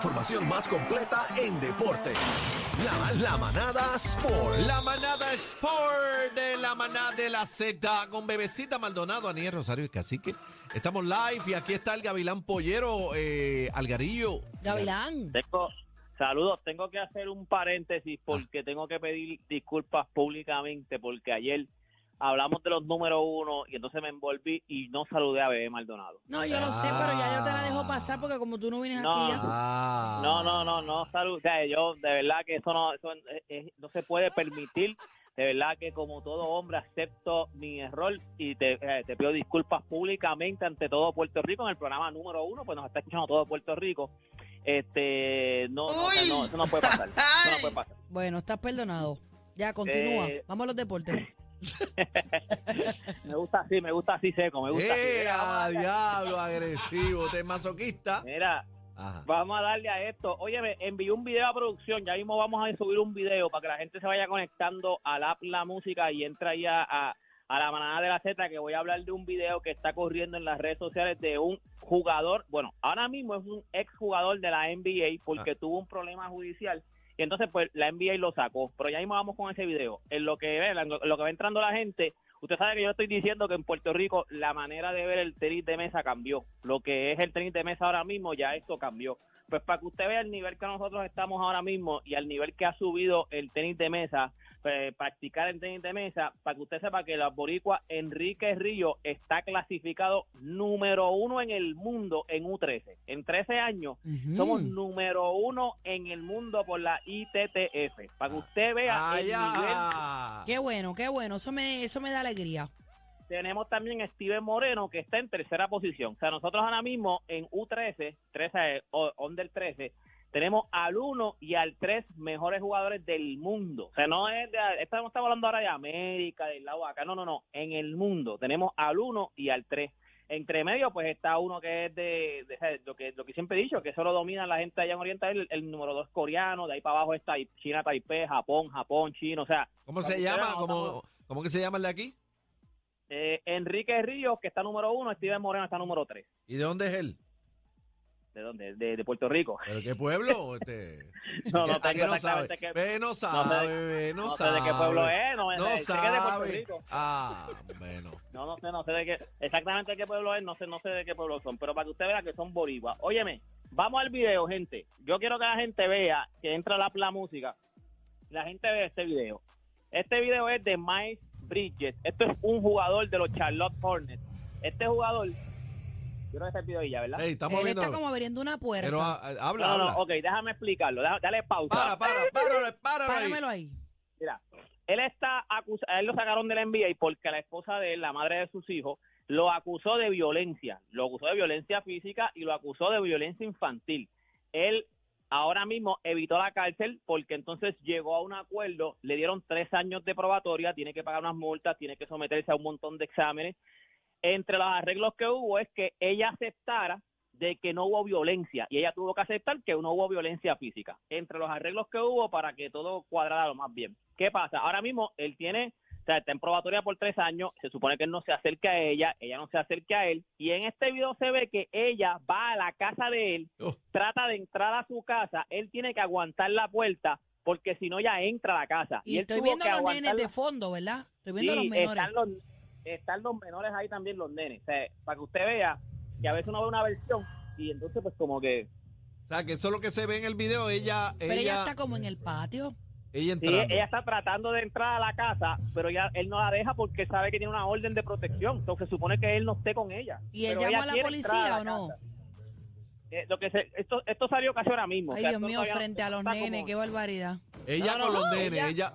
Información más completa en deporte. La, la manada Sport. La manada Sport de la manada de la Z con Bebecita Maldonado, Aniel Rosario y Cacique. Estamos live y aquí está el Gavilán Pollero, eh, Algarillo. Gavilán. Tengo, saludos, tengo que hacer un paréntesis porque tengo que pedir disculpas públicamente porque ayer hablamos de los números uno y entonces me envolví y no saludé a Bebé Maldonado. No, yo lo sé, pero ya yo te la dejo pasar porque como tú no vienes No. aquí ya. Ah. No, no, no, no salud. O sea, yo de verdad que eso no, eso es- es- no se puede permitir. De verdad que como todo hombre acepto mi error y te, eh, te pido disculpas públicamente ante todo Puerto Rico en el programa número uno, pues nos está escuchando todo Puerto Rico. Este, no, no, o sea, no, eso no puede pasar. Eso no puede pasar. Bueno, estás perdonado. Ya, continúa. Eh, Vamos a los deportes. Me gusta así, me gusta así seco, me gusta así. ¡Eh, a diablo, agresivo! ¿Te masoquista? Mira, Ajá. vamos a darle a esto. Oye, me envié un video a producción, ya mismo vamos a subir un video para que la gente se vaya conectando al app La Música y entra ahí a, a, a la manada de la Z, que voy a hablar de un video que está corriendo en las redes sociales de un jugador, bueno, ahora mismo es un ex jugador de la NBA porque tuvo un problema judicial y entonces pues la NBA lo sacó, pero ya mismo vamos con ese video. En lo que ve, en lo que va entrando la gente, Usted sabe que yo estoy diciendo que en Puerto Rico la manera de ver el tenis de mesa cambió. Lo que es el tenis de mesa ahora mismo, ya esto cambió. Pues para que usted vea el nivel que nosotros estamos ahora mismo y al nivel que ha subido el tenis de mesa, pues, practicar el tenis de mesa, para que usted sepa que la boricua Enrique Río está clasificado número uno en el mundo en U13. En 13 años somos número uno en el mundo por la ITTF. Para que usted vea el nivel. Qué bueno, qué bueno. Eso me, eso me da alegría. tenemos también a Steven Moreno, que está en tercera posición. O sea, nosotros ahora mismo en U13, 13, o under 13, tenemos al 1 y al 3 mejores jugadores del mundo. O sea, no es de, estamos, estamos hablando ahora de América, del lado acá, no, no, no, en el mundo. Tenemos al 1 y al 3. Entre medio, pues está uno que es de, de- de lo que lo que siempre he dicho, que solo domina la gente allá en Oriente, el, el número 2 coreano, de ahí para abajo está China, Taipei, Japón, Japón, Chino, o sea, ¿Cómo se llama? ¿Cómo, ¿Cómo que se llama el de aquí? eh, Enrique Ríos, que está número uno, Steven Moreno está número tres. ¿Y de dónde es él? ¿De dónde? De, de Puerto Rico. ¿Pero qué pueblo? Este, No, no ¿A qué tengo no sabe? qué- Ve, no no sabe, sé- ve, no, no sé sabe. de qué pueblo es, no, No sé- sé que es de Puerto sabe. Rico. Ah, bueno. No, no sé, no sé de qué, exactamente de qué pueblo es, no sé, no sé de qué pueblo son, pero para que usted vea que son boricuas. Óyeme, vamos al video, gente. Yo quiero que la gente vea, que entra la, la música, la gente ve este video. Este video es de Miles Bridges. Esto es un jugador de los Charlotte Hornets. Este jugador, yo creo que video ahí ya, ¿verdad? Ey, estamos Él viendo. está como abriendo una puerta. Pero ah, ah, habla, no, no, habla. ok, déjame explicarlo, deja- dale pausa. Para, para, para, para. Páramelo ahí. Mira, él está acusado, él lo sacaron del NBA porque la esposa de él, la madre de sus hijos, lo acusó de violencia, lo acusó de violencia física y lo acusó de violencia infantil. Él ahora mismo evitó la cárcel porque entonces llegó a un acuerdo, le dieron tres años de probatoria, tiene que pagar unas multas, tiene que someterse a un montón de exámenes. Entre los arreglos que hubo es que ella aceptara de que no hubo violencia y ella tuvo que aceptar que no hubo violencia física. Entre los arreglos que hubo para que todo cuadrara lo más bien. ¿Qué pasa? Ahora mismo él tiene, o sea, está en probatoria por tres años, se supone que él no se acerca a ella, ella no se acerca a él, y en este video se ve que ella va a la casa de él, Oh. trata de entrar a su casa, él tiene que aguantar la puerta porque si no ya entra a la casa. Y él estoy tuvo viendo que los nenes la- de fondo, ¿verdad? Estoy viendo Sí, los menores. Están los, están los menores ahí también, los nenes. O sea, para que usted vea que a veces uno ve una versión y entonces pues como que... O sea, que eso es lo que se ve en el video. Ella, Pero ella, ella, está como en el patio. ella Sí, ella está tratando de entrar a la casa, pero ya él no la deja porque sabe que tiene una orden de protección. Entonces se supone que él no esté con ella. ¿Y él llamó a la policía o a la no? Eh, lo que se, esto, esto salió casi ahora mismo. o Ay, sea, Dios mío, no- frente a los nenes, como- qué barbaridad. Ella No, no, con los no, nenes, ella- ella.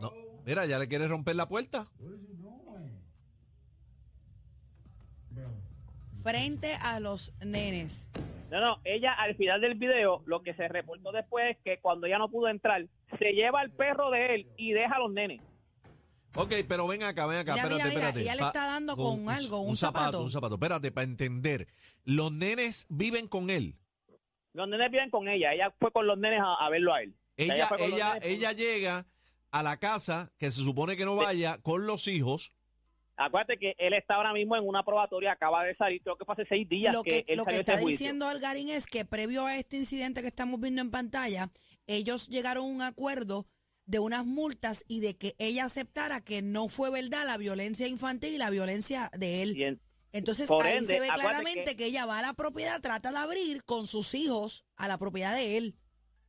No, mira, ya le quiere romper la puerta. Frente a los nenes. No, no, ella al final del video, lo que se reportó después es que cuando ella no pudo entrar, se lleva el perro de él y deja a los nenes. Ok, pero ven acá, ven acá, Mira, espérate, mira, espérate. ella le Pa- está dando con algo, un zapato. zapato. Un zapato, espérate, para entender. Los nenes viven con él. Los nenes viven con ella, ella fue con los nenes a, a verlo a él. O sea, Ella, ella, ella llega a la casa, que se supone que no vaya, con los hijos. Acuérdate que él está ahora mismo en una probatoria, acaba de salir, creo que fue hace seis días Lo que, que, él lo que salió está juicio. diciendo Algarín es que previo a este incidente que estamos viendo en pantalla, ellos llegaron a un acuerdo de unas multas y de que ella aceptara que no fue verdad la violencia infantil y la violencia de él. En- Entonces ahí ende, se ve claramente que... que- ella va a la propiedad, trata de abrir con sus hijos a la propiedad de él.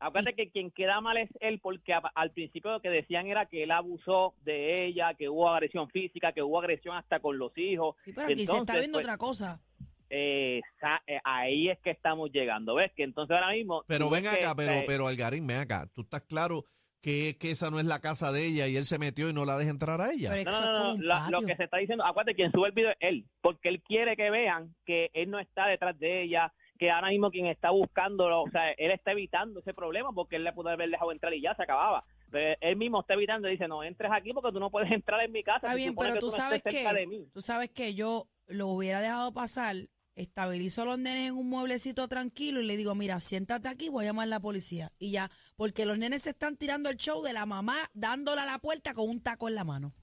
Acuérdate que quien queda mal es él, porque al principio lo que decían era que él abusó de ella, que hubo agresión física, que hubo agresión hasta con los hijos. Sí, pero aquí se está Entonces, viendo pues, otra cosa. eh, ahí es que estamos llegando, ¿ves? Que entonces ahora mismo... Pero ven ves que, acá, pero, eh, pero Algarín, ven acá. Tú estás claro que, que esa no es la casa de ella y él se metió y no la deja entrar a ella. No, no, no, la- lo que se está diciendo, acuérdate, quien sube el video es él, porque él quiere que vean que él no está detrás de ella, que ahora mismo quien está buscándolo, o sea, él está evitando ese problema porque él le pudo haber dejado entrar y ya se acababa. Pero él mismo está evitando y dice, no entres aquí porque tú no puedes entrar en mi casa. Está bien, pero que tú no sabes que de mí". tú sabes que yo lo hubiera dejado pasar, estabilizo a los nenes en un mueblecito tranquilo y le digo, mira, siéntate aquí, voy a llamar a la policía. Y ya, porque los nenes se están tirando el show de la mamá dándole a la puerta con un taco en la mano.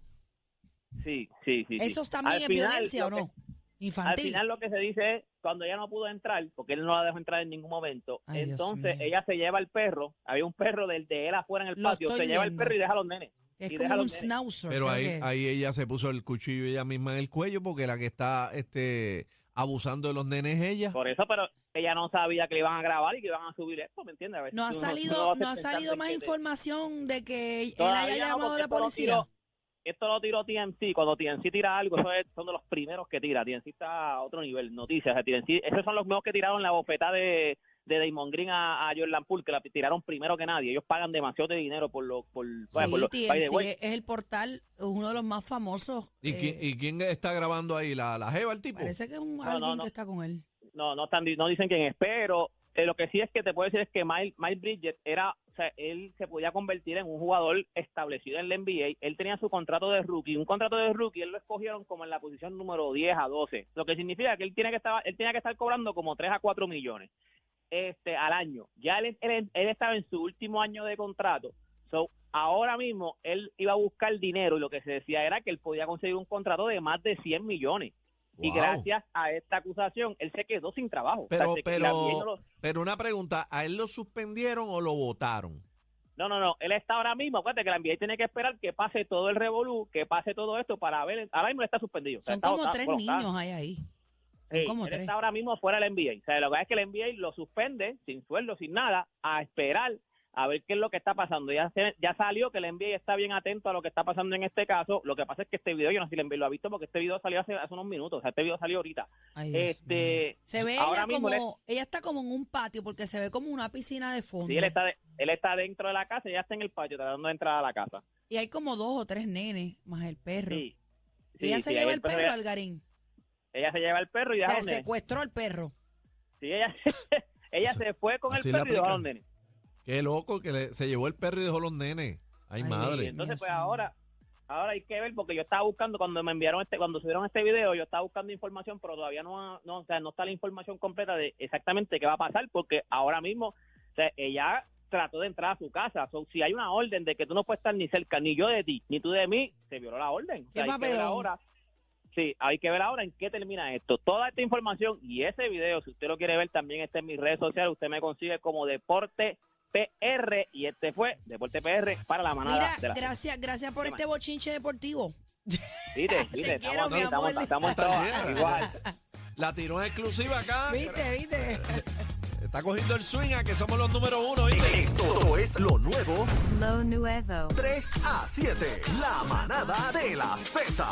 Sí, sí, sí. ¿Eso también Al es final, violencia o lo Al final lo que se dice es, cuando ella no pudo entrar, porque él no la dejó entrar en ningún momento, Ay, entonces ella se lleva el perro, había un perro del de él afuera en el Lo patio, se lleva el perro y deja a los nenes. es como un schnauzer. Pero ahí, que- ahí ella se puso el cuchillo ella misma en el cuello porque la que está este abusando de los nenes es ella. Por eso, pero ella no sabía que le iban a grabar y que iban a subir esto, ¿me entiendes? A ver, no ha salido, no ha salido más información de que él haya no, llamado a la policía. Esto lo tiró TNC, cuando TNC tira algo, eso es- son de los primeros que tira. TNC está a otro nivel, noticias. o sea, TNC, esos son los mismos que tiraron la bofeta de, de Damon Green a, a Jordan Poole, que la tiraron primero que nadie. Ellos pagan demasiado de dinero por lo... Por, Sí, por lo- by the TMZ way, es el portal, uno de los más famosos. ¿Y, eh, quién, y quién está grabando ahí? ¿La, la jeva, el tipo? Parece que es un, no, alguien no. que está con él. no, no, están, no dicen quién es, pero eh, lo que sí es que te puedo decir es que Miles, Miles Bridges era, sea, él se podía convertir en un jugador establecido en la NBA. Él tenía su contrato de rookie, un contrato de rookie, él lo escogieron como en la posición número 10 a 12, lo que significa que él tiene que estar, él tenía que estar cobrando como 3 a 4 millones este al año. Ya él, él, estaba en su último año de contrato. So, ahora mismo él iba a buscar dinero y lo que se decía era que él podía conseguir un contrato de más de 100 millones. Y gracias a esta acusación, él se quedó sin trabajo. O sea, Pero, no pero, lo- pero una pregunta, ¿a él lo suspendieron o lo votaron? No, no, no. Él está ahora mismo. Acuérdate que la NBA tiene que esperar que pase todo el revolú, que pase todo esto para ver. Ahora mismo está suspendido. Son está- como está- tres bueno, está- niños hay ahí. Sí, como él tres. está ahora mismo fuera del NBA. O sea, lo que es que el NBA lo suspende sin sueldo, sin nada, a esperar a ver qué es lo que está pasando. Ya, se- ya salió que el NBA está bien atento a lo que está pasando en este caso. Lo que pasa es que este video, yo no sé si el NBA lo ha visto, porque este video salió hace, hace unos minutos. O sea, este video salió ahorita. Ay, este, se ve ahora ella mismo como, ella está como en un patio porque se ve como una piscina de fondo. Sí, él está, de- él está dentro de la casa, ella está en el patio tratando de entrar a la casa. Y hay como dos o tres nenes más el perro. Sí. Y ella Sí, se sí, lleva el perro, ella, Algarín. ella se lleva el perro y O deja sea, nenes. secuestró el perro. Sí, ella, ella se fue con el perro y dejó a los nenes. Qué loco que le- se llevó el perro y dejó los nenes. Ay, Ay, madre. entonces, pues ahora, ahora hay que ver, porque yo estaba buscando, cuando me enviaron este, cuando subieron este video, yo estaba buscando información, pero todavía no, no, o sea, no está la información completa de exactamente qué va a pasar, porque ahora mismo, o sea, ella trató de entrar a su casa. So, si hay una orden de que tú no puedes estar ni cerca, ni yo de ti, ni tú de mí, se violó la orden. O ¿Qué sea, hay que ver ahora. Sí, hay que ver ahora en qué termina esto. Toda esta información y ese video, si usted lo quiere ver, también está en mis redes sociales. Usted me consigue como Deporte PR y este fue Deporte PR para la manada Mira, de la gracias, gracias por ¿Qué este bochinche deportivo. Viste, viste, Te quiero, estamos, estamos, estamos igual. La tiró en exclusiva acá. ¿Viste, viste? Está cogiendo el swing a que somos los número uno. ¿viste? Esto es lo nuevo Lo nuevo. 3 a 7. La manada de la Z.